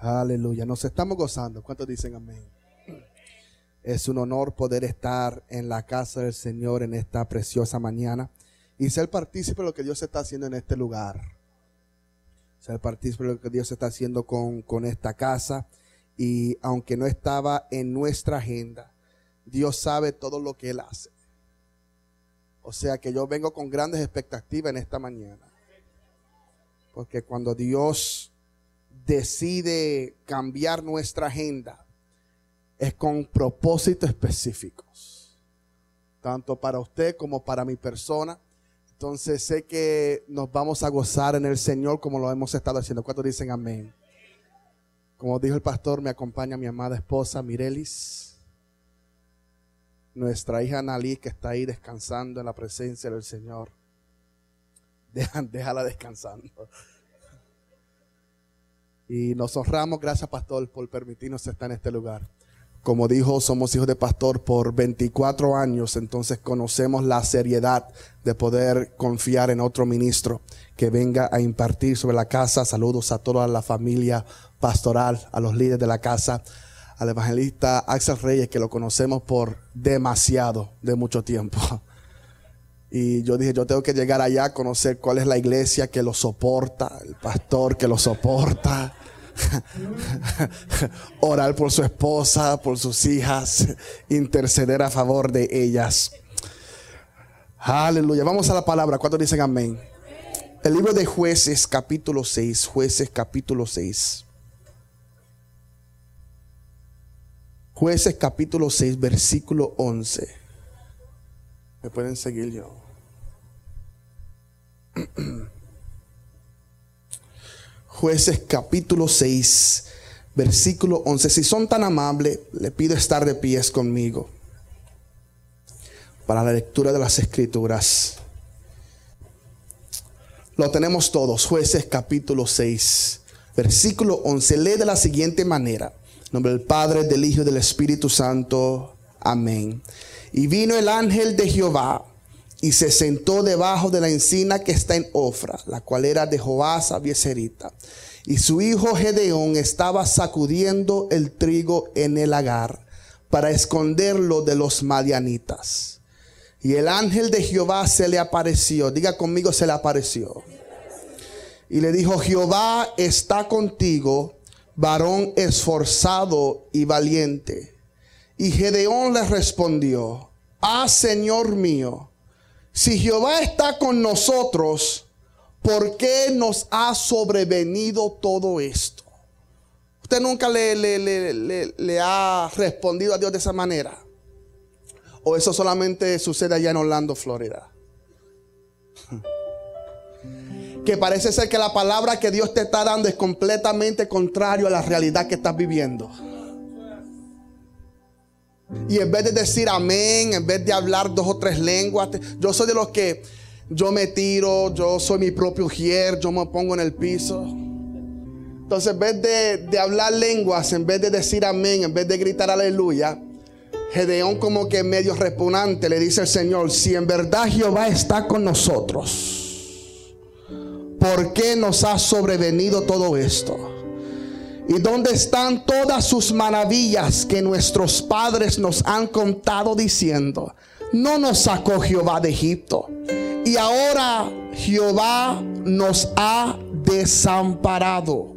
Aleluya. Nos estamos gozando. ¿Cuántos dicen amén? Es un honor poder estar en la casa del Señor en esta preciosa mañana y ser partícipe de lo que Dios está haciendo en este lugar. Ser partícipe de lo que Dios está haciendo con, con esta casa. Y aunque no estaba en nuestra agenda, Dios sabe todo lo que Él hace. O sea que yo vengo con grandes expectativas en esta mañana. Porque cuando Dios decide cambiar nuestra agenda, es con propósitos específicos. Tanto para usted como para mi persona. Entonces sé que nos vamos a gozar en el Señor como lo hemos estado haciendo. ¿Cuántos dicen amén? Como dijo el pastor, me acompaña mi amada esposa Mirelis, nuestra hija Nalí que está ahí descansando en la presencia del Señor. déjala descansando. Y nos honramos, gracias pastor, por permitirnos estar en este lugar. Como dijo, somos hijos de pastor por 24 años, entonces conocemos la seriedad de poder confiar en otro ministro que venga a impartir sobre la casa. Saludos a toda la familia pastoral, a los líderes de la casa, al evangelista Axel Reyes, que lo conocemos por demasiado, de mucho tiempo. Y yo dije, yo tengo que llegar allá a conocer cuál es la iglesia que lo soporta, el pastor que lo soporta. Orar por su esposa, por sus hijas, interceder a favor de ellas. Aleluya. Vamos a la palabra. ¿Cuántos dicen amén? El libro de jueces capítulo 6. Jueces capítulo 6. Jueces capítulo 6, versículo 11. Me pueden seguir yo. Jueces capítulo 6, versículo 11. Si son tan amables, le pido estar de pies conmigo para la lectura de las escrituras. Lo tenemos todos, jueces capítulo 6, versículo 11. Lee de la siguiente manera. En nombre del Padre, del Hijo y del Espíritu Santo. Amén. Y vino el ángel de Jehová y se sentó debajo de la encina que está en Ofra, la cual era de Joás Abieserita. Y su hijo Gedeón estaba sacudiendo el trigo en el lagar para esconderlo de los madianitas. Y el ángel de Jehová se le apareció. Diga conmigo, se le apareció. Y le dijo, Jehová está contigo, varón esforzado y valiente. Y Gedeón le respondió, ah, Señor mío, si Jehová está con nosotros, ¿por qué nos ha sobrevenido todo esto? ¿Usted nunca le, le, ha respondido a Dios de esa manera? ¿O eso solamente sucede allá en Orlando, Florida? que parece ser que la palabra que Dios te está dando es completamente contrario a la realidad que estás viviendo. Y en vez de decir amén, en vez de hablar dos o tres lenguas, yo soy de los que yo me tiro, yo soy mi propio hier, yo me pongo en el piso. Entonces, en vez de, hablar lenguas, en vez de decir amén, en vez de gritar aleluya, Gedeón como que medio repugnante le dice al Señor, si en verdad Jehová está con nosotros, ¿por qué nos ha sobrevenido todo esto? ¿Y dónde están todas sus maravillas que nuestros padres nos han contado diciendo? No nos sacó Jehová de Egipto. Y ahora Jehová nos ha desamparado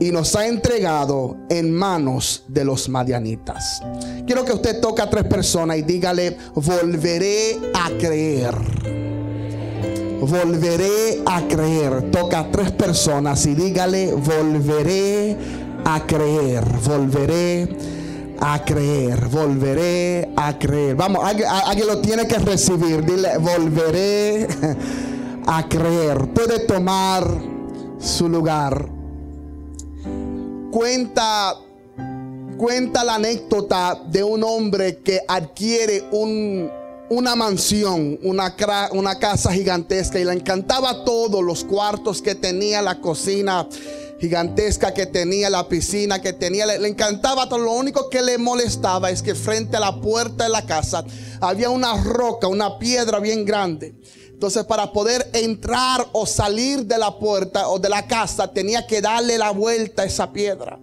y nos ha entregado en manos de los madianitas. Quiero que usted toque a tres personas y dígale, volveré a creer volveré a creer. Toca a tres personas y dígale, volveré a creer, volveré a creer, volveré a creer. Vamos, alguien, lo tiene que recibir. Dile, volveré a creer. Puede tomar su lugar. Cuenta, cuenta la anécdota de un hombre que adquiere un una mansión, una, casa gigantesca y le encantaba todos los cuartos que tenía, la cocina gigantesca que tenía, la piscina que tenía, le, encantaba todo. Lo único que le molestaba es que frente a la puerta de la casa había una roca, una piedra bien grande Entonces para poder entrar o salir de la puerta o de la casa tenía que darle la vuelta a esa piedra.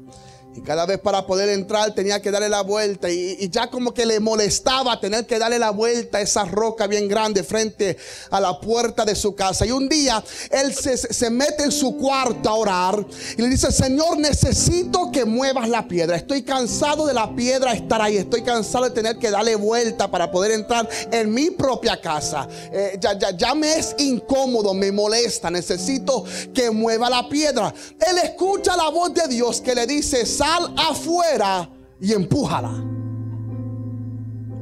Y cada vez para poder entrar tenía que darle la vuelta. Y, ya como que le molestaba tener que darle la vuelta a esa roca bien grande frente a la puerta de su casa. Y un día él se, se mete en su cuarto a orar y le dice, Señor, necesito que muevas la piedra. Estoy cansado de la piedra estar ahí. Estoy cansado de tener que darle vuelta para poder entrar en mi propia casa. Eh, ya, ya, ya me es incómodo, me molesta. Necesito que mueva la piedra. Él escucha la voz de Dios que le dice, sal afuera y empújala.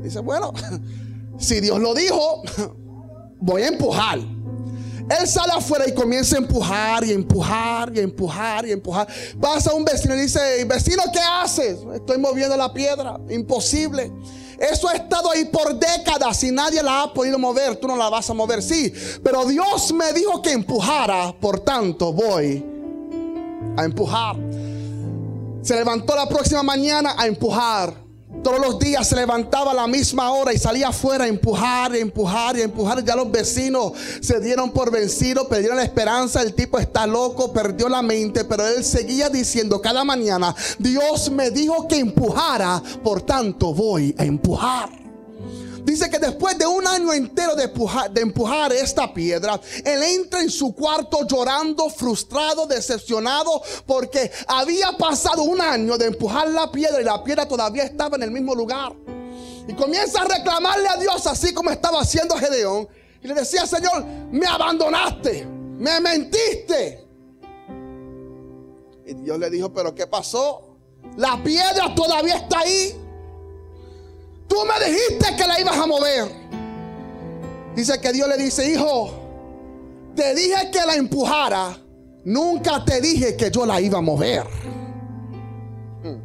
Dice, bueno, si Dios lo dijo, voy a empujar. Él sale afuera y comienza a empujar y empujar y empujar y empujar. Pasa un vecino y dice, vecino, ¿qué haces? Estoy moviendo la piedra. Imposible. Eso ha estado ahí por décadas y nadie la ha podido mover. Tú no la vas a mover, sí. Pero Dios me dijo que empujara, por tanto voy a empujar. Se levantó la próxima mañana a empujar. Todos los días se levantaba a la misma hora y salía afuera a empujar y empujar y empujar. Ya los vecinos se dieron por vencidos, perdieron la esperanza. El tipo está loco, perdió la mente, pero él seguía diciendo cada mañana, Dios me dijo que empujara, por tanto voy a empujar. Dice que después de un año entero de empujar, esta piedra, él entra en su cuarto llorando, frustrado, decepcionado, porque había pasado un año de empujar la piedra y la piedra todavía estaba en el mismo lugar. Y comienza a reclamarle a Dios así como estaba haciendo Gedeón. Y le decía, Señor, me abandonaste, me mentiste. Y Dios le dijo, pero ¿qué pasó? La piedra todavía está ahí. Tú me dijiste que la ibas a mover. Dice que Dios le dice, hijo, te dije que la empujara. Nunca te dije que yo la iba a mover. Hmm.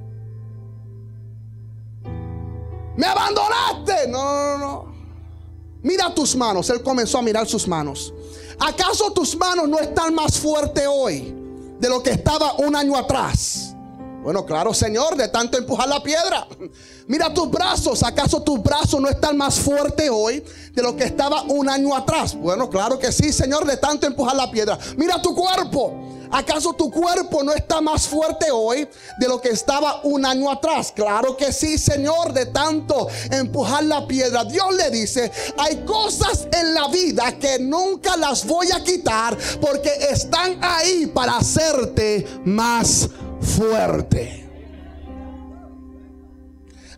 Me abandonaste. No, no, no. Mira tus manos. Él comenzó a mirar sus manos. ¿Acaso tus manos no están más fuertes hoy de lo que estaba un año atrás? Bueno, claro, Señor, de tanto empujar la piedra. Mira tus brazos. ¿Acaso tus brazos no están más fuertes hoy de lo que estaba un año atrás? Bueno, claro que sí, Señor, de tanto empujar la piedra. Mira tu cuerpo. ¿Acaso tu cuerpo no está más fuerte hoy de lo que estaba un año atrás? Claro que sí, Señor, de tanto empujar la piedra. Dios le dice, hay cosas en la vida que nunca las voy a quitar porque están ahí para hacerte más fuerte.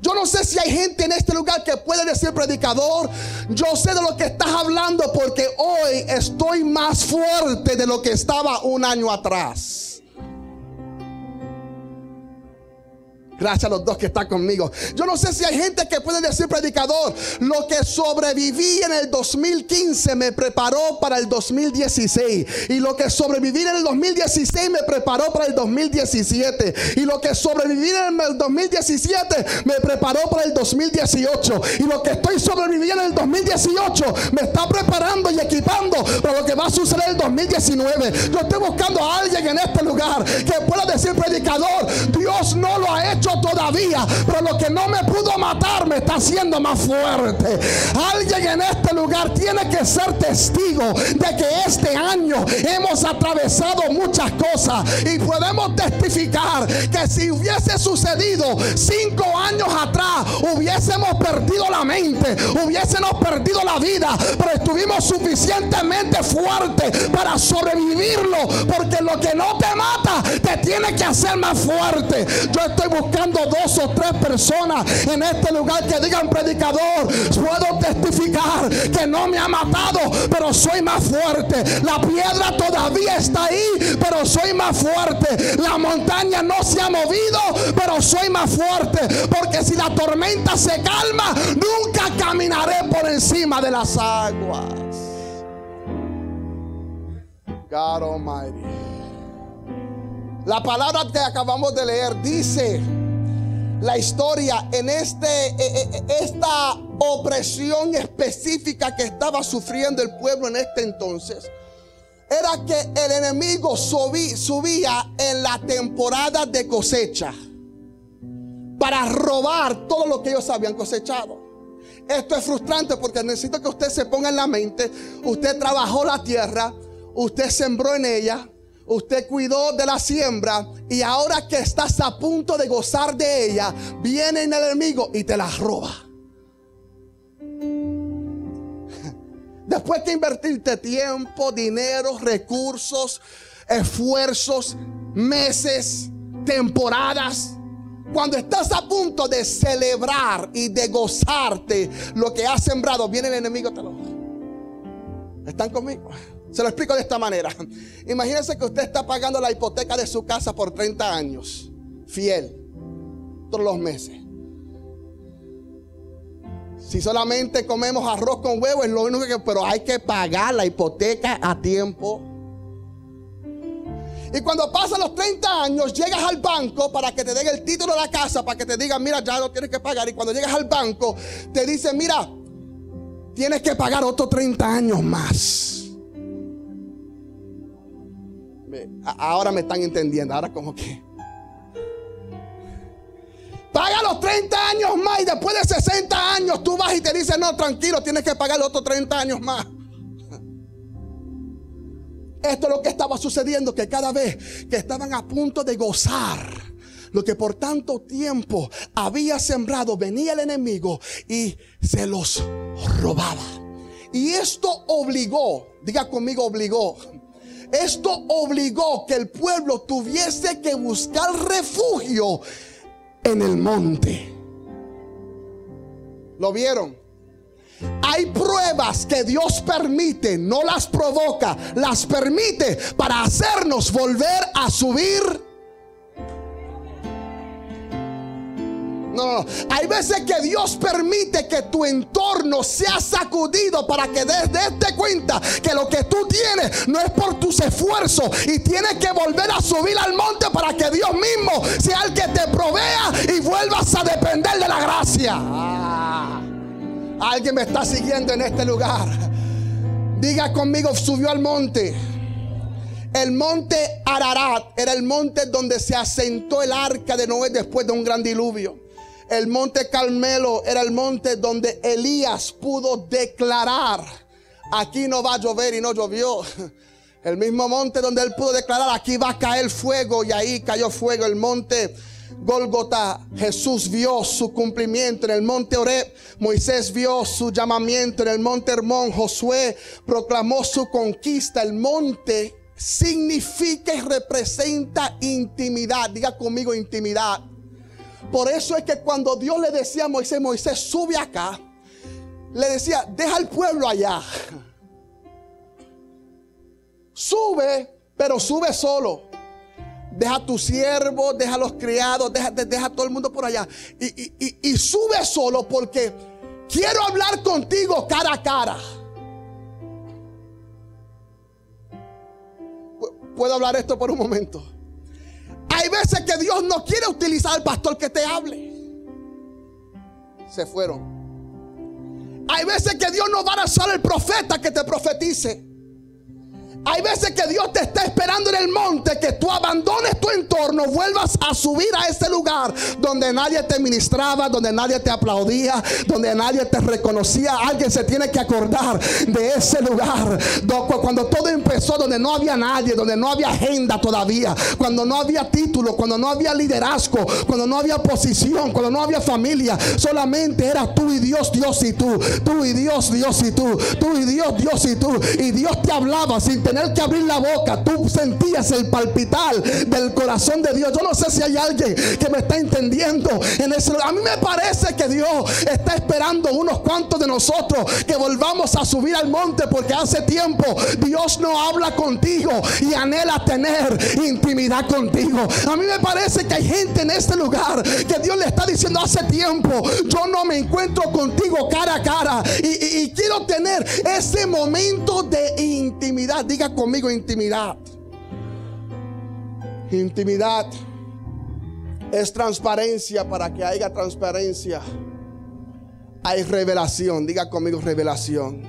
Yo no sé si hay gente en este lugar que puede decir, predicador, yo sé de lo que estás hablando porque hoy estoy más fuerte de lo que estaba un año atrás. Gracias a los dos que están conmigo. Yo no sé si hay gente que puede decir, predicador, lo que sobreviví en el 2015 me preparó para el 2016. Y lo que sobreviví en el 2016 me preparó para el 2017. Y lo que sobreviví en el 2017 me preparó para el 2018. Y lo que estoy sobreviviendo en el 2018 me está preparando y equipando para lo que va a suceder en el 2019. Yo estoy buscando a alguien en este lugar que pueda decir, predicador, Dios no lo ha hecho todavía, pero lo que no me pudo matar me está haciendo más fuerte. Alguien en este lugar tiene que ser testigo de que este año hemos atravesado muchas cosas y podemos testificar que si hubiese sucedido cinco años atrás, hubiésemos perdido la mente, hubiésemos perdido la vida, pero estuvimos suficientemente fuertes para sobrevivirlo, porque lo que no te mata te tiene que hacer más fuerte. Yo estoy buscando dos o tres personas en este lugar que digan predicador, puedo testificar que no me ha matado, pero soy más fuerte. La piedra todavía está ahí, pero soy más fuerte. La montaña no se ha movido, pero soy más fuerte. Porque si la tormenta se calma, nunca caminaré por encima de las aguas. God Almighty. La palabra que acabamos de leer dice la historia en este, eh, eh, eh, esta opresión específica que estaba sufriendo el pueblo en este entonces, era que el enemigo subía en la temporada de cosecha para robar todo lo que ellos habían cosechado. Esto es frustrante porque necesito que usted se ponga en la mente. Usted trabajó la tierra, usted sembró en ella, usted cuidó de la siembra y ahora que estás a punto de gozar de ella, viene el enemigo y te la roba. Después de invertirte tiempo, dinero, recursos, esfuerzos, meses, temporadas, cuando estás a punto de celebrar y de gozarte lo que has sembrado, viene el enemigo te lo. ¿Están conmigo? Se lo explico de esta manera. Imagínense que usted está pagando la hipoteca de su casa por 30 años, fiel, todos los meses. Si solamente comemos arroz con huevo es lo único que, pero hay que pagar la hipoteca a tiempo. Y cuando pasan los 30 años, llegas al banco para que te den el título de la casa, para que te digan, mira, ya lo tienes que pagar. Y cuando llegas al banco, te dicen, mira, tienes que pagar otros 30 años más. Ahora me están entendiendo, ahora como que... Paga los 30 años más y después de 60 años tú vas y te dices, no, tranquilo, tienes que pagar los otros 30 años más. Esto es lo que estaba sucediendo, que cada vez que estaban a punto de gozar lo que por tanto tiempo había sembrado, venía el enemigo y se los robaba. Y esto obligó, diga conmigo, obligó. Esto obligó que el pueblo tuviese que buscar refugio en el monte. ¿Lo vieron? Hay pruebas que Dios permite, no las provoca, las permite para hacernos volver a subir. No, hay veces que Dios permite que tu entorno sea sacudido para que des, de cuenta que lo que tú tienes no es por tus esfuerzos y tienes que volver a subir al monte para que Dios mismo sea el que te provea y vuelvas a depender de la gracia. Ah. Alguien me está siguiendo en este lugar. Diga conmigo, subió al monte. El monte Ararat era el monte donde se asentó el arca de Noé después de un gran diluvio. El monte Carmelo era el monte donde Elías pudo declarar, aquí no va a llover y no llovió. El mismo monte donde él pudo declarar, aquí va a caer fuego y ahí cayó fuego. El monte Golgota, Jesús vio su cumplimiento en el monte Oreb. Moisés vio su llamamiento en el monte Hermón. Josué proclamó su conquista. El monte significa y representa intimidad. Diga conmigo intimidad. Por eso es que cuando Dios le decía a Moisés, Moisés, sube acá, le decía, deja al pueblo allá. Sube, pero sube solo. Deja a tu siervo, deja a los criados, deja, deja a todo el mundo por allá. Y, sube solo porque quiero hablar contigo cara a cara. ¿Puedo hablar esto por un momento? Hay veces que Dios no quiere utilizar al pastor que te hable. Se fueron. Hay veces que Dios no va a usar el profeta que te profetice. Hay veces que Dios te está esperando en el monte, que tú abandones tu entorno, vuelvas a subir a ese lugar donde nadie te ministraba, donde nadie te aplaudía, donde nadie te reconocía. Alguien se tiene que acordar de ese lugar, cuando todo empezó, donde no había nadie, donde no había agenda todavía, cuando no había título, cuando no había liderazgo, cuando no había posición, cuando no había familia, solamente era tú y Dios, Dios y tú, tú y Dios, Dios y tú, tú y Dios, Dios y tú, y Dios te hablaba sin tener tener que abrir la boca, tú sentías el palpitar del corazón de Dios. Yo no sé si hay alguien que me está entendiendo en ese A mí me parece que Dios está esperando unos cuantos de nosotros que volvamos a subir al monte porque hace tiempo Dios no habla contigo y anhela tener intimidad contigo. A mí me parece que hay gente en este lugar que Dios le está diciendo hace tiempo, yo no me encuentro contigo cara a cara y, y quiero tener ese momento de intimidad. Diga conmigo intimidad. Intimidad es transparencia para que haya transparencia. Hay revelación. Diga conmigo revelación.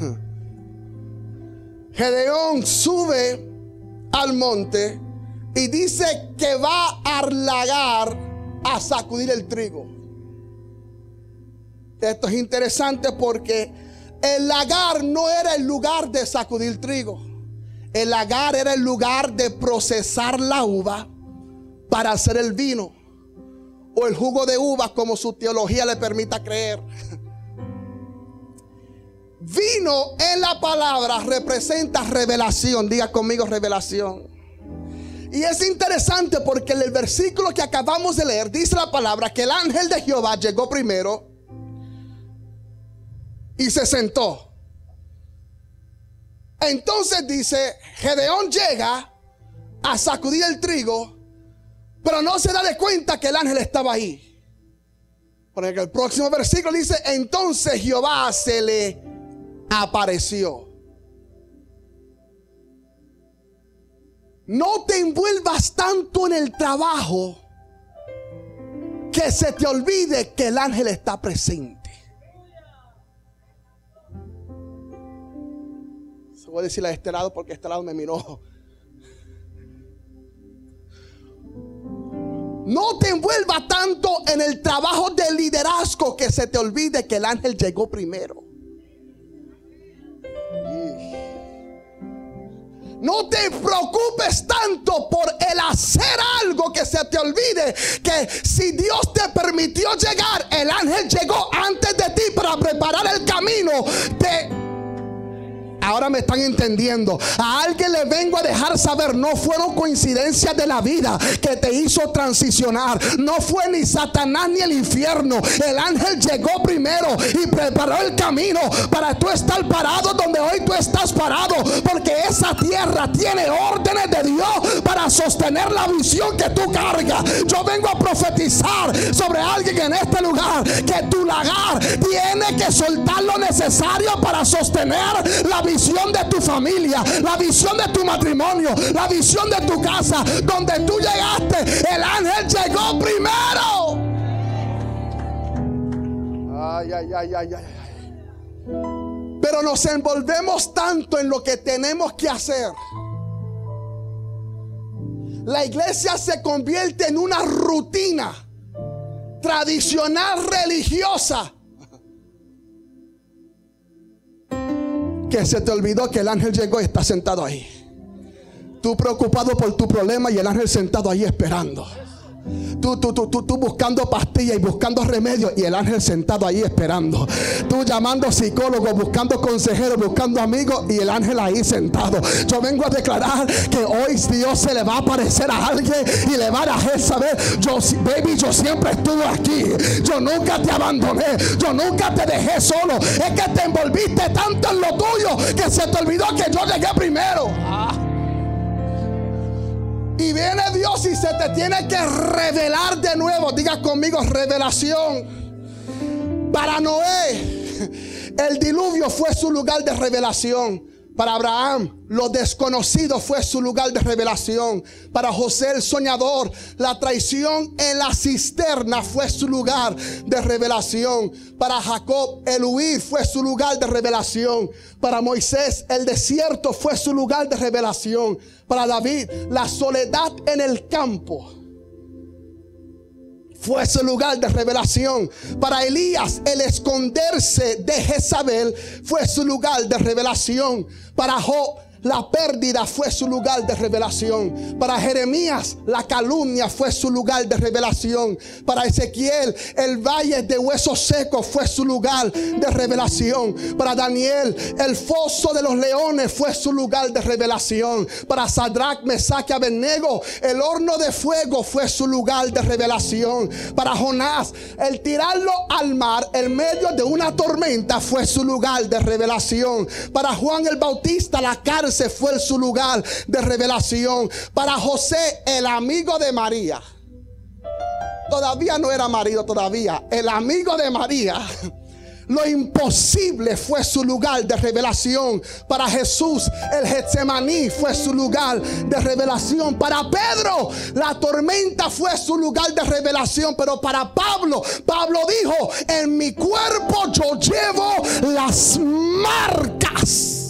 Gedeón sube al monte y dice que va a arlagar a sacudir el trigo. Esto es interesante porque el lagar no era el lugar de sacudir trigo. El lagar era el lugar de procesar la uva para hacer el vino o el jugo de uva como su teología le permita creer. Vino en la palabra representa revelación. Diga conmigo revelación. Y es interesante porque en el versículo que acabamos de leer dice la palabra que el ángel de Jehová llegó primero y se sentó. Entonces dice, Gedeón llega a sacudir el trigo, pero no se da de cuenta que el ángel estaba ahí. Porque el próximo versículo dice, entonces Jehová se le apareció. No te envuelvas tanto en el trabajo que se te olvide que el ángel está presente. Voy a decirle a este lado porque este lado me miró. No te envuelva tanto en el trabajo de liderazgo que se te olvide que el ángel llegó primero. No te preocupes tanto por el hacer algo que se te olvide que si Dios te permitió llegar, el ángel llegó antes de ti para preparar el camino. Te Ahora me están entendiendo. A alguien le vengo a dejar saber, no fueron coincidencias de la vida que te hizo transicionar. No fue ni Satanás ni el infierno. El ángel llegó primero y preparó el camino para tú estar parado donde hoy tú estás parado. Porque esa tierra tiene órdenes de Dios para sostener la visión que tú cargas. Yo vengo a profetizar sobre alguien en este lugar que tu lagar tiene que soltar lo necesario para sostener la visión visión de tu familia, la visión de tu matrimonio, la visión de tu casa, donde tú llegaste, el ángel llegó primero. Ay, ay, ay, ay, ay. Pero nos envolvemos tanto en lo que tenemos que hacer. La iglesia se convierte en una rutina tradicional religiosa que se te olvidó que el ángel llegó y está sentado ahí. Tú preocupado por tu problema y el ángel sentado ahí esperando. Tú, tú, tú, tú, buscando pastillas y buscando remedios y el ángel sentado ahí esperando. Tú llamando psicólogo, buscando consejeros, buscando amigos y el ángel ahí sentado. Yo vengo a declarar que hoy Dios se le va a aparecer a alguien y le va a dejar saber, yo, baby, yo siempre estuve aquí. Yo nunca te abandoné. Yo nunca te dejé solo. Es que te envolviste tanto en lo tuyo que se te olvidó que yo llegué primero. Y viene Dios y se te tiene que revelar de nuevo. Diga conmigo revelación. Para Noé, el diluvio fue su lugar de revelación. Para Abraham, lo desconocido fue su lugar de revelación. Para José, el soñador, la traición en la cisterna fue su lugar de revelación. Para Jacob, el huir fue su lugar de revelación. Para Moisés, el desierto fue su lugar de revelación. Para David, la soledad en el campo fue su lugar de revelación. Para Elías, el esconderse de Jezabel fue su lugar de revelación. Para Job, la pérdida fue su lugar de revelación. Para Jeremías, la calumnia fue su lugar de revelación. Para Ezequiel, el valle de huesos secos fue su lugar de revelación. Para Daniel, el foso de los leones fue su lugar de revelación. Para Sadrach, Mesach y Abednego, el horno de fuego fue su lugar de revelación. Para Jonás, el tirarlo al mar en medio de una tormenta fue su lugar de revelación. Para Juan el Bautista, la cárcel se fue su lugar de revelación. Para José, el amigo de María. Todavía no era marido, todavía. El amigo de María lo imposible fue su lugar de revelación. Para Jesús, el Getsemaní fue su lugar de revelación. Para Pedro, la tormenta fue su lugar de revelación. Pero para Pablo, Pablo dijo, en mi cuerpo yo llevo las marcas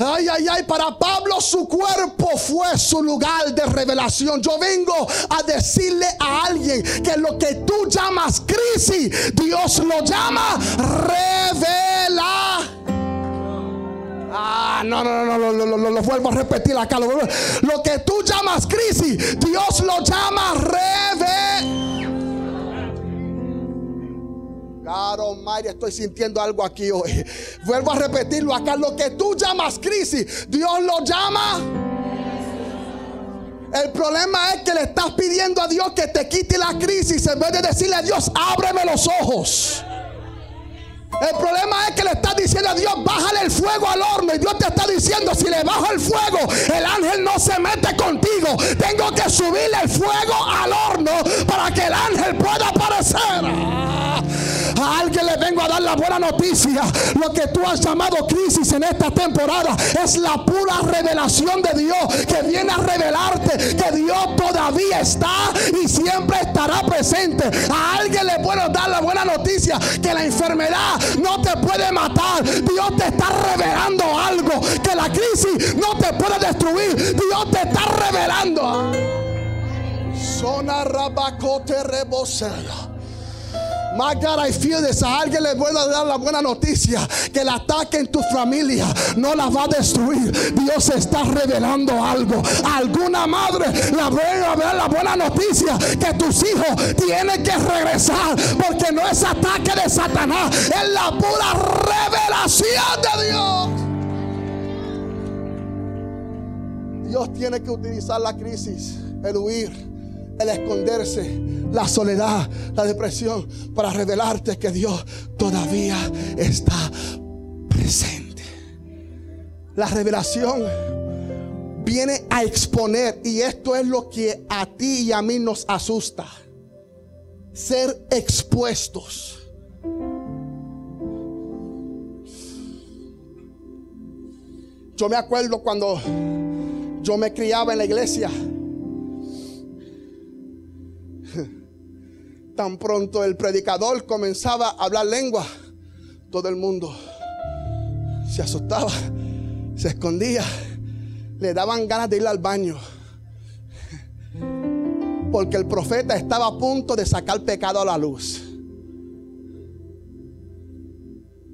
Ay, ay, ay, para Pablo su cuerpo fue su lugar de revelación. Yo vengo a decirle a alguien que lo que tú llamas crisis, Dios lo llama revela. Ah, no, no, no, no, lo, lo, lo, vuelvo a repetir acá. Lo, lo, que tú llamas crisis, Dios lo llama revelación. Claro, María, estoy sintiendo algo aquí hoy. Vuelvo a repetirlo acá. Lo que tú llamas crisis, Dios lo llama. El problema es que le estás pidiendo a Dios que te quite la crisis en vez de decirle a Dios, ábreme los ojos. El problema es que le estás diciendo a Dios, bájale el fuego al horno. Y Dios te está diciendo, si le bajo el fuego, el ángel no se mete contigo. Tengo que subirle el fuego al horno para que el ángel pueda aparecer. A alguien le vengo a dar la buena noticia. Lo que tú has llamado crisis en esta temporada es la pura revelación de Dios que viene a revelarte que Dios todavía está y siempre estará presente. A alguien le puedo dar la buena noticia que la enfermedad no te puede matar. Dios te está revelando algo. Que la crisis no te puede destruir. Dios te está revelando. Zona rabacote rebosera. My God, I feel this. A alguien le voy a dar la buena noticia que el ataque en tu familia no la va a destruir. Dios está revelando algo. alguna madre la voy a dar la buena noticia que tus hijos tienen que regresar porque no es ataque de Satanás, es la pura revelación de Dios. Dios tiene que utilizar la crisis, el huir el esconderse, la soledad, la depresión, para revelarte que Dios todavía está presente. La revelación viene a exponer, y esto es lo que a ti y a mí nos asusta, ser expuestos. Yo me acuerdo cuando yo me criaba en la iglesia Tan pronto el predicador comenzaba a hablar lengua, todo el mundo se asustaba, se escondía, le daban ganas de ir al baño. Porque el profeta estaba a punto de sacar pecado a la luz.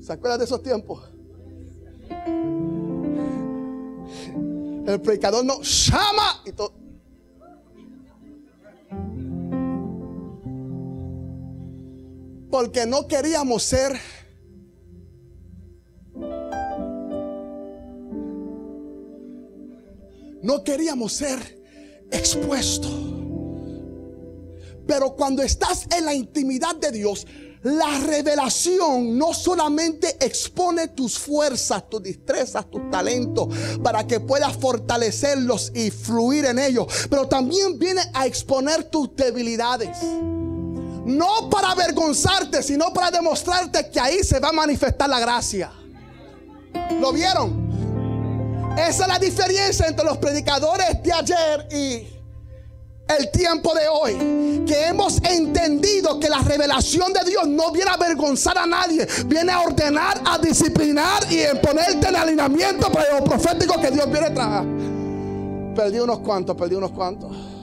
¿Se acuerdan de esos tiempos? El predicador no llama y todo. Porque no queríamos ser no queríamos ser expuestos. Pero cuando estás en la intimidad de Dios, la revelación no solamente expone tus fuerzas, tus destrezas, tus talentos, para que puedas fortalecerlos y fluir en ellos, pero también viene a exponer tus debilidades. No para avergonzarte, sino para demostrarte que ahí se va a manifestar la gracia. ¿Lo vieron? Esa es la diferencia entre los predicadores de ayer y el tiempo de hoy. Que hemos entendido que la revelación de Dios no viene a avergonzar a nadie. Viene a ordenar, a disciplinar y en ponerte en alineamiento para lo profético que Dios viene a traer. Perdí unos cuantos, perdí unos cuantos.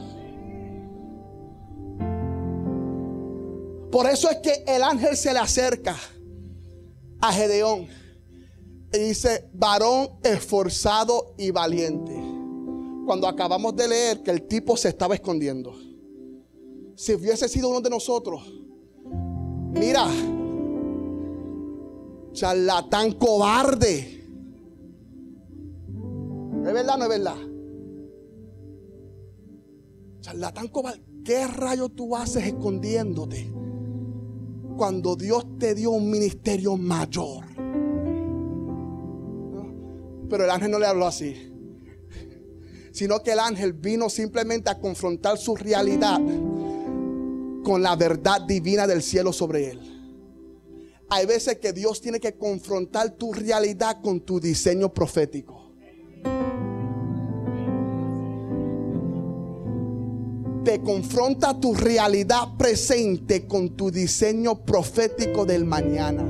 Por eso es que el ángel se le acerca a Gedeón y dice, varón esforzado y valiente. Cuando acabamos de leer que el tipo se estaba escondiendo. Si hubiese sido uno de nosotros, mira, charlatán cobarde. ¿Es verdad no es verdad? Charlatán cobarde. ¿Qué rayo tú haces escondiéndote? Cuando Dios te dio un ministerio mayor. Pero el ángel no le habló así. Sino que el ángel vino simplemente a confrontar su realidad con la verdad divina del cielo sobre él. Hay veces que Dios tiene que confrontar tu realidad con tu diseño profético. Te confronta tu realidad presente con tu diseño profético del mañana.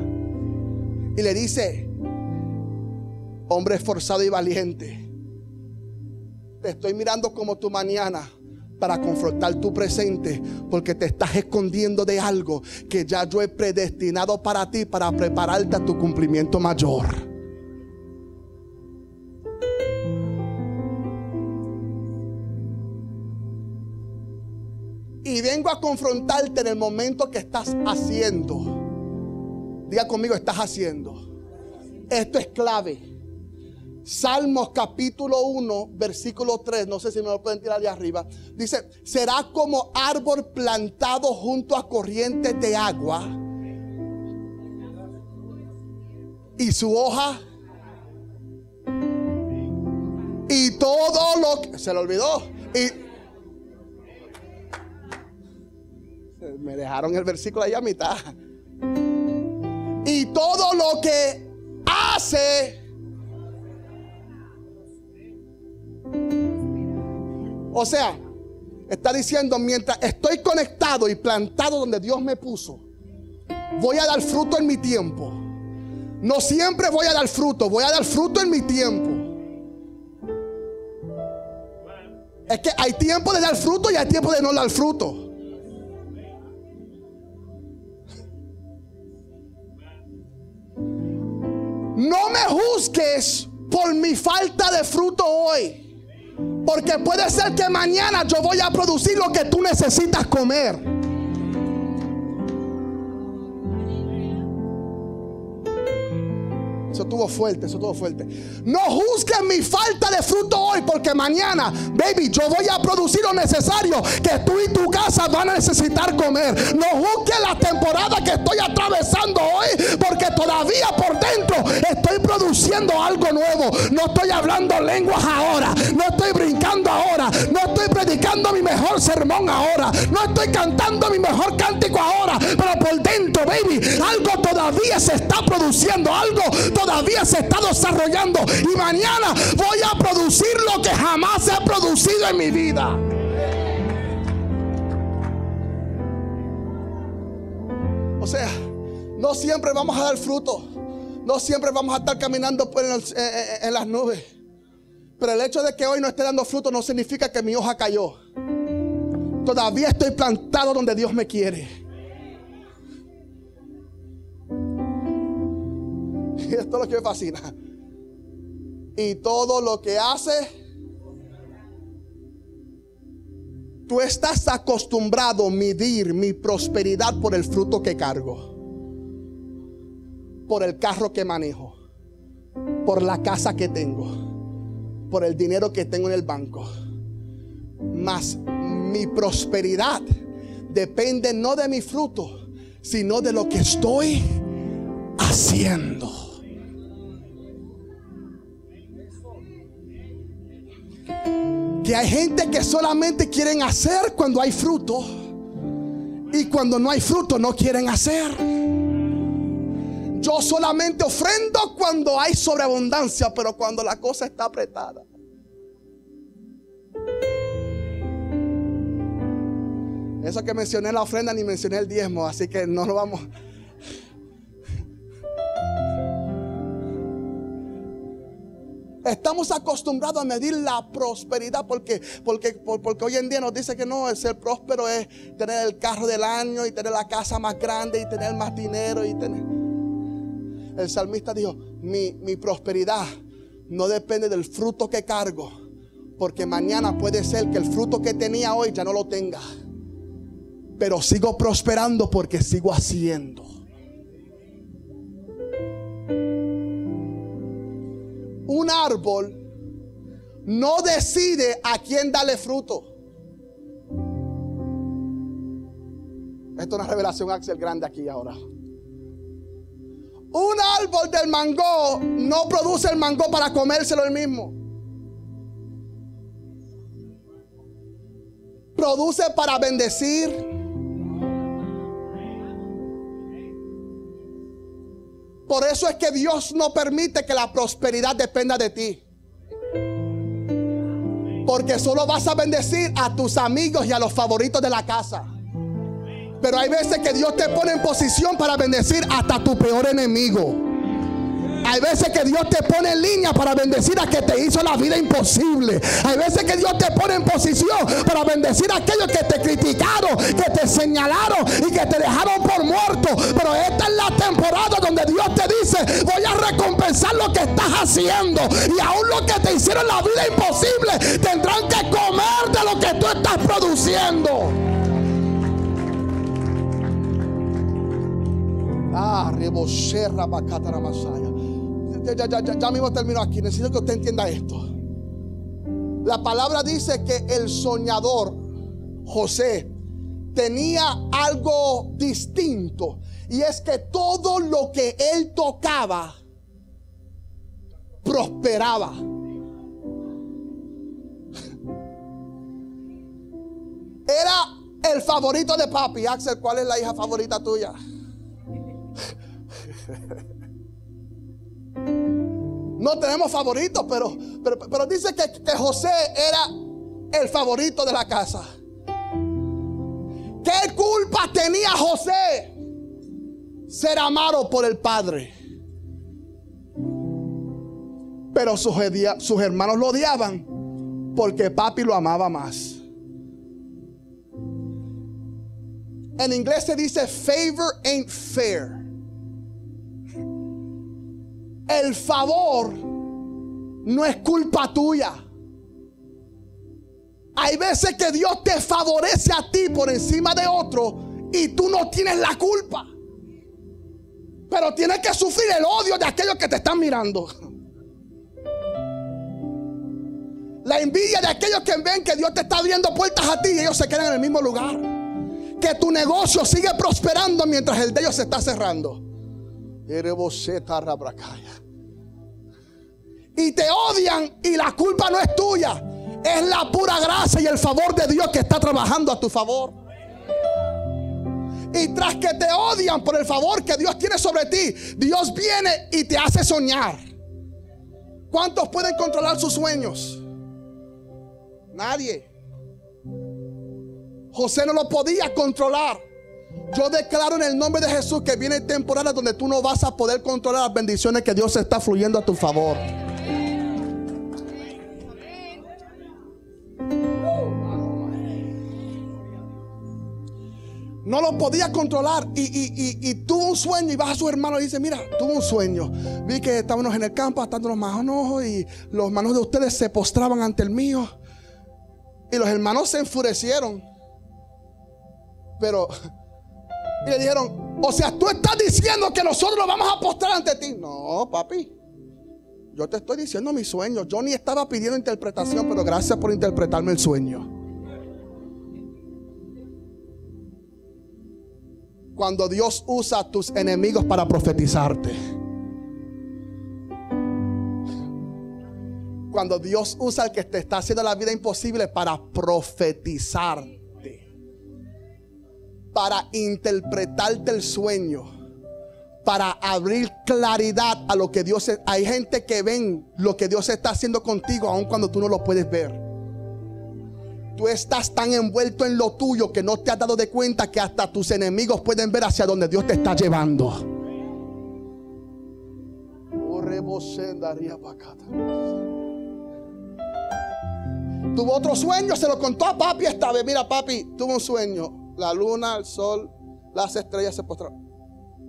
Y le dice, hombre esforzado y valiente. Te estoy mirando como tu mañana para confrontar tu presente, porque te estás escondiendo de algo que ya yo he predestinado para ti para prepararte a tu cumplimiento mayor. Y vengo a confrontarte en el momento que estás haciendo. Diga conmigo, estás haciendo. Esto es clave. Salmos capítulo 1, versículo 3, no sé si me lo pueden tirar de arriba. Dice, será como árbol plantado junto a corrientes de agua. Y su hoja. Y todo lo que... Se le olvidó. Y... Me dejaron el versículo ahí a mitad. Y todo lo que hace O sea, está diciendo, mientras estoy conectado y plantado donde Dios me puso, voy a dar fruto en mi tiempo. No siempre voy a dar fruto, voy a dar fruto en mi tiempo. Es que hay tiempo de dar fruto y hay tiempo de no dar fruto. No me juzgues por mi falta de fruto hoy. Porque puede ser que mañana yo voy a producir lo que tú necesitas comer. Estuvo fuerte, eso estuvo fuerte. No juzguen mi falta de fruto hoy, porque mañana, baby, yo voy a producir lo necesario que tú y tu casa van a necesitar comer. No juzguen la temporada que estoy atravesando hoy, porque todavía por dentro estoy produciendo algo nuevo. No estoy hablando lenguas ahora, no estoy brincando ahora, no estoy predicando mi mejor sermón ahora, no estoy cantando mi mejor cántico ahora, pero por dentro, baby, algo todavía se está produciendo, algo todavía se está desarrollando y mañana voy a producir lo que jamás he producido en mi vida. O sea, no siempre vamos a dar fruto. No siempre vamos a estar caminando en, las nubes. Pero el hecho de que hoy no esté dando fruto no significa que mi hoja cayó. Todavía estoy plantado donde Dios me quiere. esto es lo que me fascina. Y todo lo que hace, tú estás acostumbrado a medir mi prosperidad por el fruto que cargo, por el carro que manejo, por la casa que tengo, por el dinero que tengo en el banco. Mas mi prosperidad depende no de mi fruto, sino de lo que estoy haciendo. Que hay gente que solamente quieren hacer cuando hay fruto. Y cuando no hay fruto no quieren hacer. Yo solamente ofrendo cuando hay sobreabundancia, pero cuando la cosa está apretada. Eso que mencioné la ofrenda ni mencioné el diezmo, así que no lo vamos. Estamos acostumbrados a medir la prosperidad porque, porque, porque hoy en día nos dice que no, el ser próspero es tener el carro del año y tener la casa más grande y tener más dinero y. El salmista dijo, mi, mi prosperidad no depende del fruto que cargo, porque mañana puede ser que el fruto que tenía hoy ya no lo tenga. Pero sigo prosperando porque sigo haciendo. Un árbol no decide a quién darle fruto. Esto es una revelación Axel grande aquí ahora. Un árbol del mango no produce el mango para comérselo el mismo. Produce para bendecir Por eso es que Dios no permite que la prosperidad dependa de ti. Porque solo vas a bendecir a tus amigos y a los favoritos de la casa. Pero hay veces que Dios te pone en posición para bendecir hasta tu peor enemigo. Hay veces que Dios te pone en línea para bendecir a que te hizo la vida imposible. Hay veces que Dios te pone en posición para bendecir a aquellos que te criticaron, que te señalaron y que te dejaron por muerto. Pero esta es la temporada donde Dios te dice, voy a recompensar lo que estás haciendo. Y aún lo que te hicieron la vida imposible, tendrán que comer de lo que tú estás produciendo. Ah, rebocerra bacata masaya. Ya, ya, ya, ya mismo termino aquí. Necesito que usted entienda esto. La palabra dice que el soñador, José, tenía algo distinto. Y es que todo lo que él tocaba prosperaba. Era el favorito de papi. Axel, ¿cuál es la hija favorita tuya? No tenemos favoritos, pero, pero, dice que, que José era el favorito de la casa. ¿Qué culpa tenía José ser amado por el padre? Pero sus, sus, hermanos lo odiaban porque papi lo amaba más. En inglés se dice favor ain't fair el favor no es culpa tuya. Hay veces que Dios te favorece a ti por encima de otro y tú no tienes la culpa. Pero tienes que sufrir el odio de aquellos que te están mirando. La envidia de aquellos que ven que Dios te está abriendo puertas a ti y ellos se quedan en el mismo lugar. Que tu negocio sigue prosperando mientras el de ellos se está cerrando. Y te odian y la culpa no es tuya. Es la pura gracia y el favor de Dios que está trabajando a tu favor. Y tras que te odian por el favor que Dios tiene sobre ti, Dios viene y te hace soñar. ¿Cuántos pueden controlar sus sueños? Nadie. José no lo podía controlar. Yo declaro en el nombre de Jesús que viene temporada donde tú no vas a poder controlar las bendiciones que Dios está fluyendo a tu favor. No lo podía controlar y, tuvo un sueño y va a su hermano y dice, mira, tuvo un sueño. Vi que estábamos en el campo atando los manos y los manos de ustedes se postraban ante el mío. Y los hermanos se enfurecieron. Pero y le dijeron, o sea, tú estás diciendo que nosotros nos vamos a postrar ante ti. No, papi. Yo te estoy diciendo mi sueño. Yo ni estaba pidiendo interpretación, pero gracias por interpretarme el sueño. Cuando Dios usa a tus enemigos para profetizarte. Cuando Dios usa al que te está haciendo la vida imposible para profetizar para interpretarte el sueño, para abrir claridad a lo que Dios... Hay gente que ven lo que Dios está haciendo contigo aun cuando tú no lo puedes ver. Tú estás tan envuelto en lo tuyo que no te has dado de cuenta que hasta tus enemigos pueden ver hacia donde Dios te está llevando. Tuvo otro sueño, se lo contó a papi esta vez. Mira, papi, tuvo un sueño la luna, el sol, las estrellas se postraron.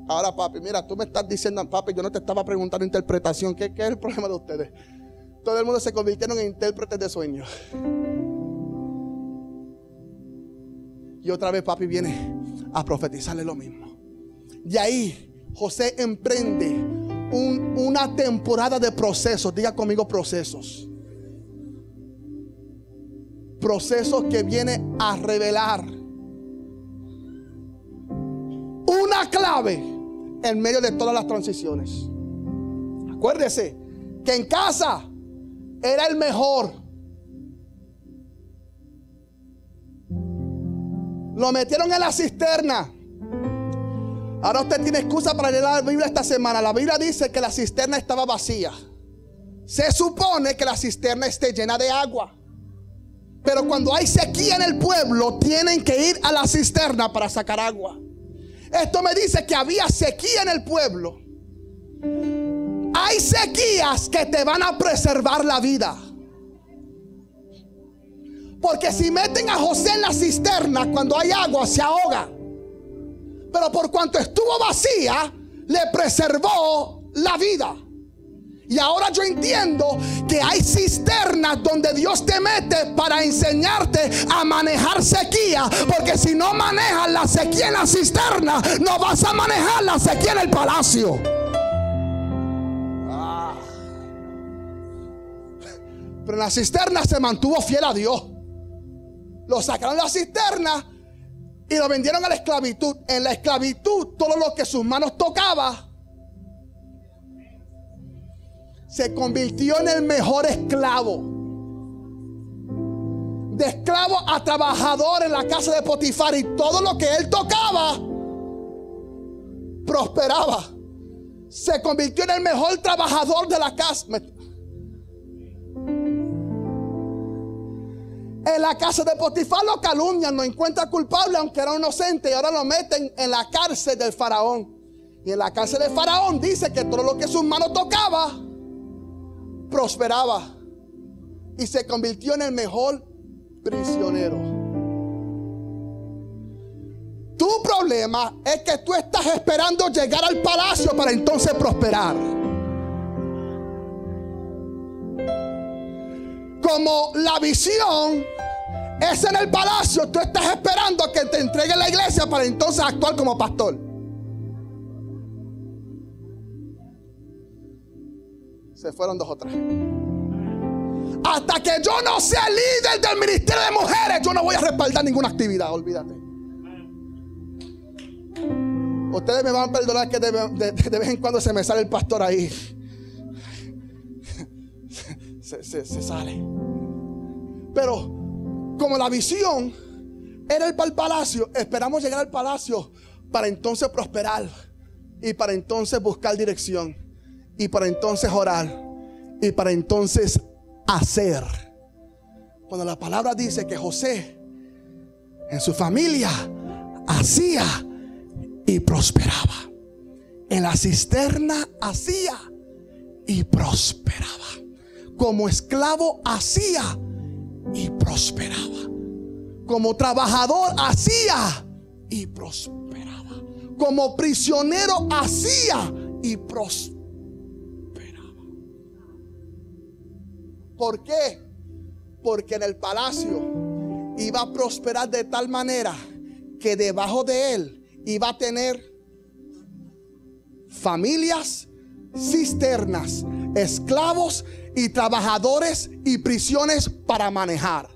Ahora, papi, mira, tú me estás diciendo, papi, yo no te estaba preguntando interpretación. ¿Qué, es el problema de ustedes? Todo el mundo se convirtieron en intérpretes de sueños. Y otra vez papi viene a profetizarle lo mismo. Y ahí José emprende una temporada de procesos. Diga conmigo procesos. Procesos que viene a revelar una clave en medio de todas las transiciones. Acuérdese que en casa era el mejor. Lo metieron en la cisterna. Ahora usted tiene excusa para leer la Biblia esta semana. La Biblia dice que la cisterna estaba vacía. Se supone que la cisterna esté llena de agua. Pero cuando hay sequía en el pueblo, tienen que ir a la cisterna para sacar agua. Esto me dice que había sequía en el pueblo. Hay sequías que te van a preservar la vida. Porque si meten a José en la cisterna, cuando hay agua se ahoga. Pero por cuanto estuvo vacía, le preservó la vida. Y ahora yo entiendo que hay cisternas donde Dios te mete para enseñarte a manejar sequía. Porque si no manejas la sequía en la cisterna, no vas a manejar la sequía en el palacio. Ah. Pero en la cisterna se mantuvo fiel a Dios. Lo sacaron de la cisterna y lo vendieron a la esclavitud. En la esclavitud, todo lo que sus manos tocaba se convirtió en el mejor esclavo. De esclavo a trabajador en la casa de Potifar y todo lo que él tocaba prosperaba. Se convirtió en el mejor trabajador de la casa. En la casa de Potifar lo calumnian, no encuentra culpable aunque era inocente y ahora lo meten en la cárcel del faraón. Y en la cárcel del faraón dice que todo lo que sus manos tocaba prosperaba y se convirtió en el mejor prisionero. Tu problema es que tú estás esperando llegar al palacio para entonces prosperar. Como la visión es en el palacio, tú estás esperando que te entregue la iglesia para entonces actuar como pastor. Se fueron dos o tres. Hasta que yo no sea líder del ministerio de mujeres, yo no voy a respaldar ninguna actividad, olvídate. Ustedes me van a perdonar que de, vez en cuando se me sale el pastor ahí. Se, sale. Pero como la visión era el palacio, esperamos llegar al palacio para entonces prosperar y para entonces buscar dirección y para entonces orar y para entonces hacer. Cuando la palabra dice que José en su familia hacía y prosperaba. En la cisterna hacía y prosperaba. Como esclavo hacía y prosperaba. Como trabajador hacía y prosperaba. Como prisionero hacía y prosperaba. ¿Por qué? Porque en el palacio iba a prosperar de tal manera que debajo de él iba a tener familias, cisternas, esclavos y trabajadores y prisiones para manejar.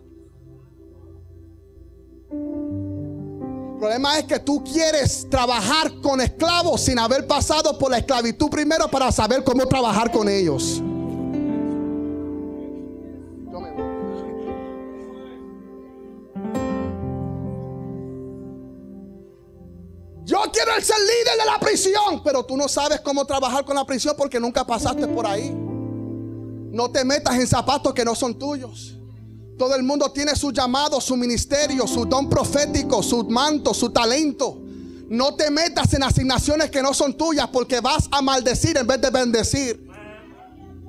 El problema es que tú quieres trabajar con esclavos sin haber pasado por la esclavitud primero para saber cómo trabajar con ellos. Quiero ser líder de la prisión, pero tú no sabes cómo trabajar con la prisión porque nunca pasaste por ahí. No te metas en zapatos que no son tuyos. Todo el mundo tiene su llamado, su ministerio, su don profético, su manto, su talento. No te metas en asignaciones que no son tuyas porque vas a maldecir en vez de bendecir.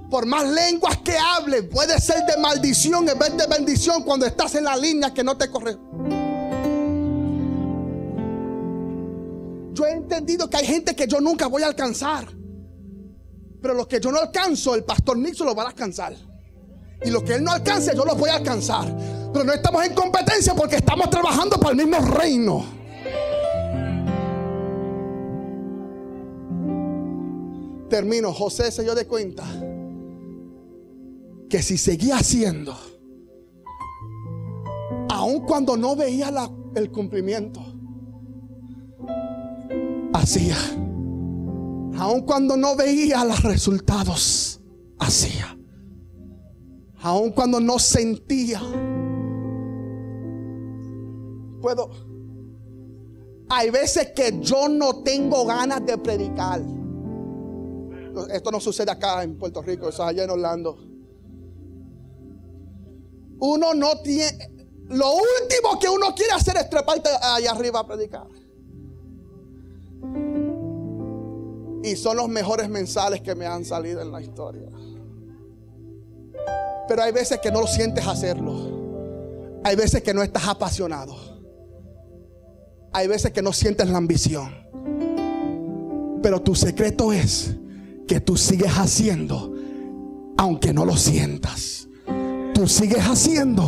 Por más lenguas que hables, puede ser de maldición en vez de bendición cuando estás en la línea que no te corresponde. Yo he entendido que hay gente que yo nunca voy a alcanzar. Pero lo que yo no alcanzo, el pastor Nixon lo va a alcanzar. Y lo que él no alcance, yo lo voy a alcanzar. Pero no estamos en competencia porque estamos trabajando para el mismo reino. Termino. José se dio de cuenta que si seguía haciendo, aun cuando no veía el cumplimiento, hacía. Aun cuando no veía los resultados, hacía. Aun cuando no sentía. Puedo. Hay veces que yo no tengo ganas de predicar. Esto no sucede acá en Puerto Rico, eso es allá en Orlando. Uno no tiene. Lo último que uno quiere hacer es treparte allá arriba a predicar. Son los mejores mensajes que me han salido en la historia. Pero hay veces que no lo sientes hacerlo. Hay veces que no estás apasionado. Hay veces que no sientes la ambición. Pero tu secreto es que tú sigues haciendo aunque no lo sientas. Tú sigues haciendo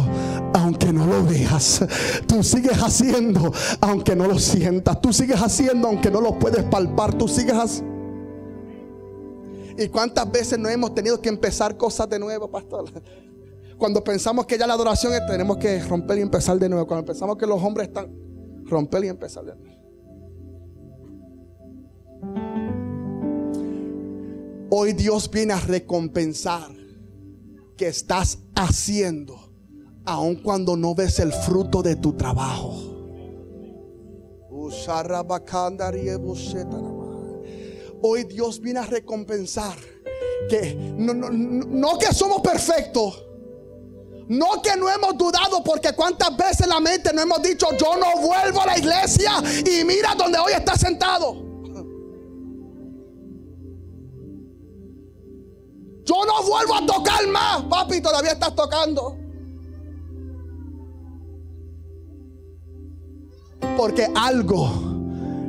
aunque no lo veas. Tú sigues haciendo aunque no lo sientas. Tú sigues haciendo aunque no lo puedes palpar. Tú sigues haciendo. ¿Y cuántas veces no hemos tenido que empezar cosas de nuevo, pastor? Cuando pensamos que ya la adoración es, tenemos que romper y empezar de nuevo. Cuando pensamos que los hombres están, romper y empezar de nuevo. Hoy Dios viene a recompensar que estás haciendo, aun cuando no ves el fruto de tu trabajo. Hoy Dios viene a recompensar que no, no, que somos perfectos. No que no hemos dudado, porque cuántas veces la mente no hemos dicho, yo no vuelvo a la iglesia y mira donde hoy está sentado. Yo no vuelvo a tocar más, papi, todavía estás tocando. Porque algo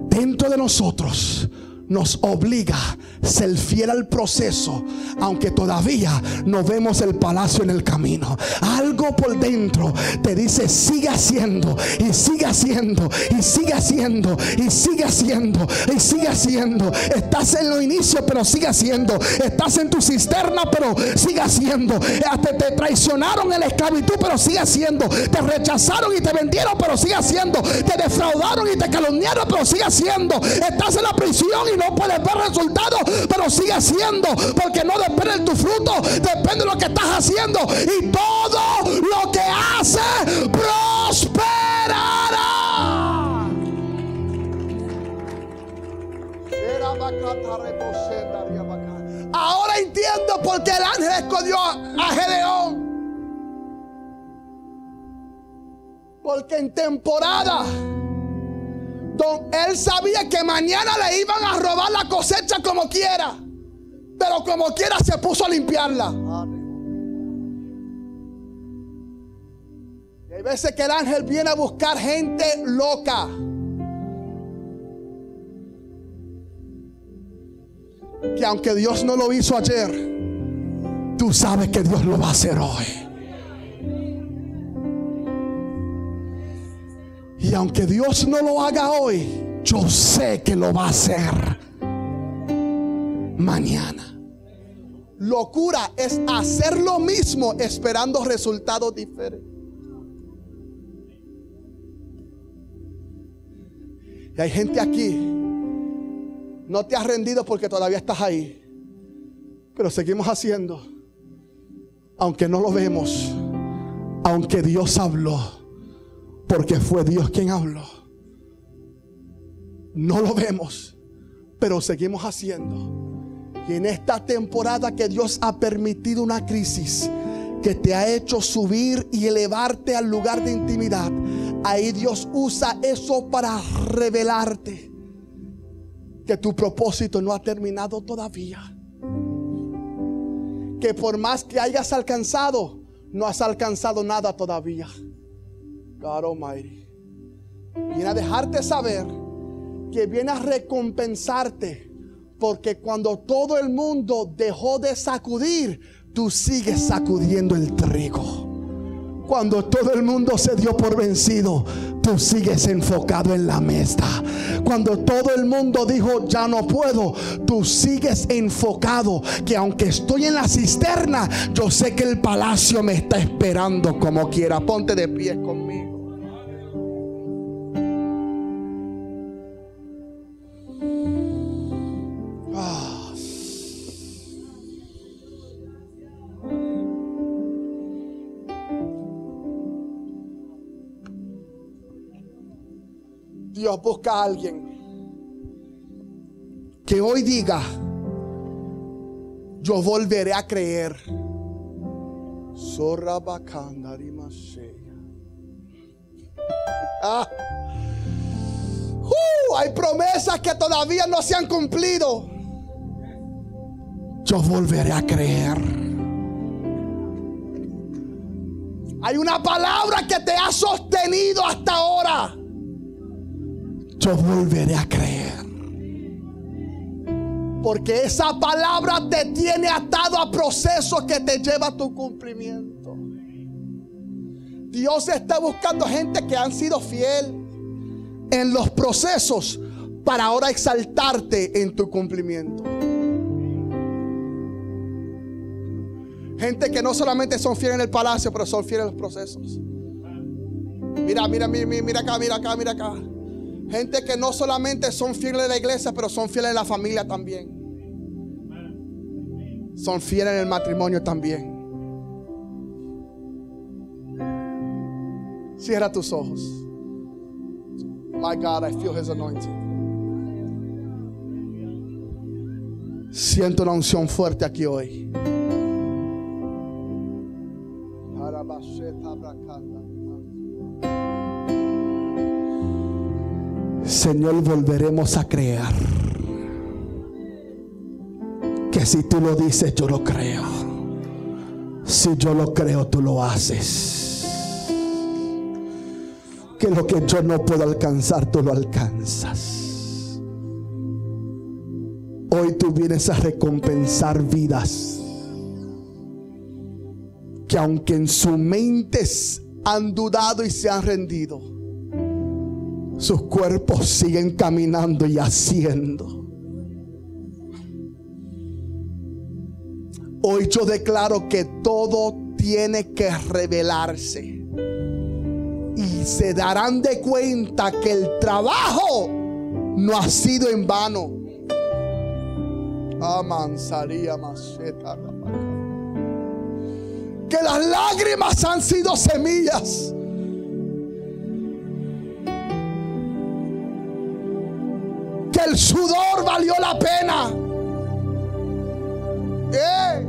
dentro de nosotros nos obliga ser fiel al proceso, aunque todavía no vemos el palacio en el camino. Algo por dentro te dice, sigue haciendo, y sigue haciendo, y sigue haciendo, y sigue haciendo, y sigue haciendo. Estás en lo inicio, pero sigue haciendo. Estás en tu cisterna, pero sigue haciendo. Hasta te traicionaron en la esclavitud, pero sigue haciendo. Te rechazaron y te vendieron, pero sigue haciendo. Te defraudaron y te calumniaron, pero sigue haciendo. Estás en la prisión y no puedes ver resultados, pero sigue haciendo, porque no depende de tu fruto, depende de lo que estás haciendo. Y todo lo que hace prosperará. Ahora entiendo por qué el ángel escogió a Gedeón. Porque en temporada él sabía que mañana le iban a robar la cosecha como quiera. Pero como quiera se puso a limpiarla. Y hay veces que el ángel viene a buscar gente loca. Que aunque Dios no lo hizo ayer, tú sabes que Dios lo va a hacer hoy. Y aunque Dios no lo haga hoy, yo sé que lo va a hacer mañana. Locura es hacer lo mismo esperando resultados diferentes. Y hay gente aquí, no te has rendido porque todavía estás ahí, pero seguimos haciendo, aunque no lo vemos, aunque Dios habló porque fue Dios quien habló. No lo vemos, pero seguimos haciendo. Y en esta temporada que Dios ha permitido una crisis que te ha hecho subir y elevarte al lugar de intimidad, ahí Dios usa eso para revelarte que tu propósito no ha terminado todavía. Que por más que hayas alcanzado, no has alcanzado nada todavía. God Almighty. Viene a dejarte saber que viene a recompensarte. Porque cuando todo el mundo dejó de sacudir, tú sigues sacudiendo el trigo. Cuando todo el mundo se dio por vencido, tú sigues enfocado en la mesa. Cuando todo el mundo dijo, ya no puedo, tú sigues enfocado. Que aunque estoy en la cisterna, yo sé que el palacio me está esperando como quiera. Ponte de pie conmigo. Dios busca a alguien que hoy diga, yo volveré a creer. Ah. Uh, hay promesas que todavía no se han cumplido. yo volveré a creer. Hay una palabra que te ha sostenido hasta ahora. Yo volveré a creer. Porque esa palabra te tiene atado a procesos que te lleva a tu cumplimiento. Dios está buscando gente que han sido fiel en los procesos para ahora exaltarte en tu cumplimiento. Gente que no solamente son fieles en el palacio, pero son fieles en los procesos. Mira, mira, mira, mira acá, mira acá, mira acá. Gente que no solamente son fieles en la iglesia, pero son fieles en la familia también. Son fieles en el matrimonio también. Cierra tus ojos. My God, I feel His anointing. Siento una unción fuerte aquí hoy. Señor, volveremos a creer. Que si tú lo dices, yo lo creo. Si yo lo creo, tú lo haces. Que lo que yo no puedo alcanzar, tú lo alcanzas. Hoy tú vienes a recompensar vidas que aunque en sus mentes han dudado y se han rendido, sus cuerpos siguen caminando y haciendo. Hoy yo declaro que todo tiene que revelarse. Y se darán de cuenta que el trabajo no ha sido en vano. Que las lágrimas han sido semillas. Sudor valió la pena. Eh,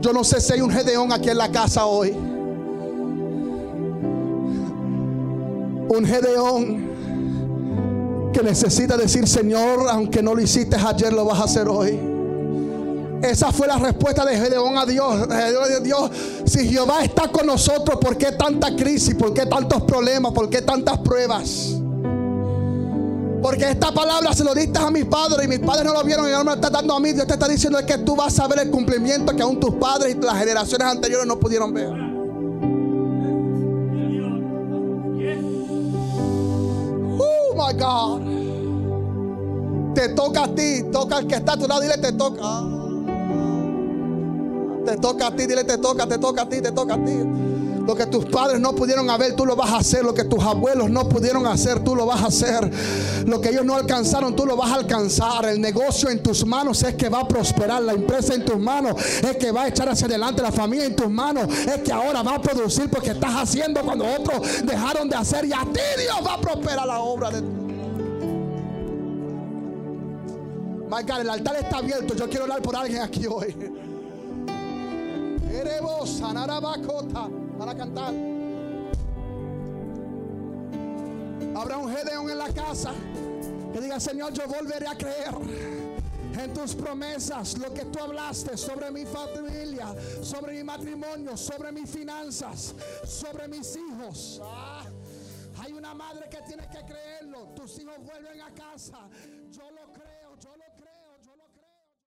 Yo no sé si hay un Gedeón aquí en la casa hoy. Un Gedeón que necesita decir, Señor, aunque no lo hiciste ayer, lo vas a hacer hoy. Esa fue la respuesta de Gedeón a Dios. Dios, si Jehová está con nosotros, ¿por qué tanta crisis? ¿Por qué tantos problemas? ¿Por qué tantas pruebas? Porque esta palabra se lo diste a mis padres y mis padres no lo vieron y ahora me lo está dando a mí. Dios te está diciendo que tú vas a ver el cumplimiento que aún tus padres y las generaciones anteriores no pudieron ver. my God. Te toca a ti, toca al que está a tu lado, dile te toca. Te toca a ti, dile te toca, te toca a ti, te toca a ti. Lo que tus padres no pudieron hacer, tú lo vas a hacer. Lo que tus abuelos no pudieron hacer, tú lo vas a hacer. Lo que ellos no alcanzaron, tú lo vas a alcanzar. El negocio en tus manos es que va a prosperar. La empresa en tus manos es que va a echar hacia adelante. La familia en tus manos es que ahora va a producir porque estás haciendo cuando otros dejaron de hacer. Y a ti Dios va a prosperar la obra de tu My el altar está abierto. Yo quiero orar por alguien aquí hoy. Para cantar. Habrá un Gedeón en la casa que diga, Señor, yo volveré a creer en tus promesas, lo que tú hablaste sobre mi familia, sobre mi matrimonio, sobre mis finanzas, sobre mis hijos. Ah, hay una madre que tiene que creerlo. Tus hijos vuelven a casa.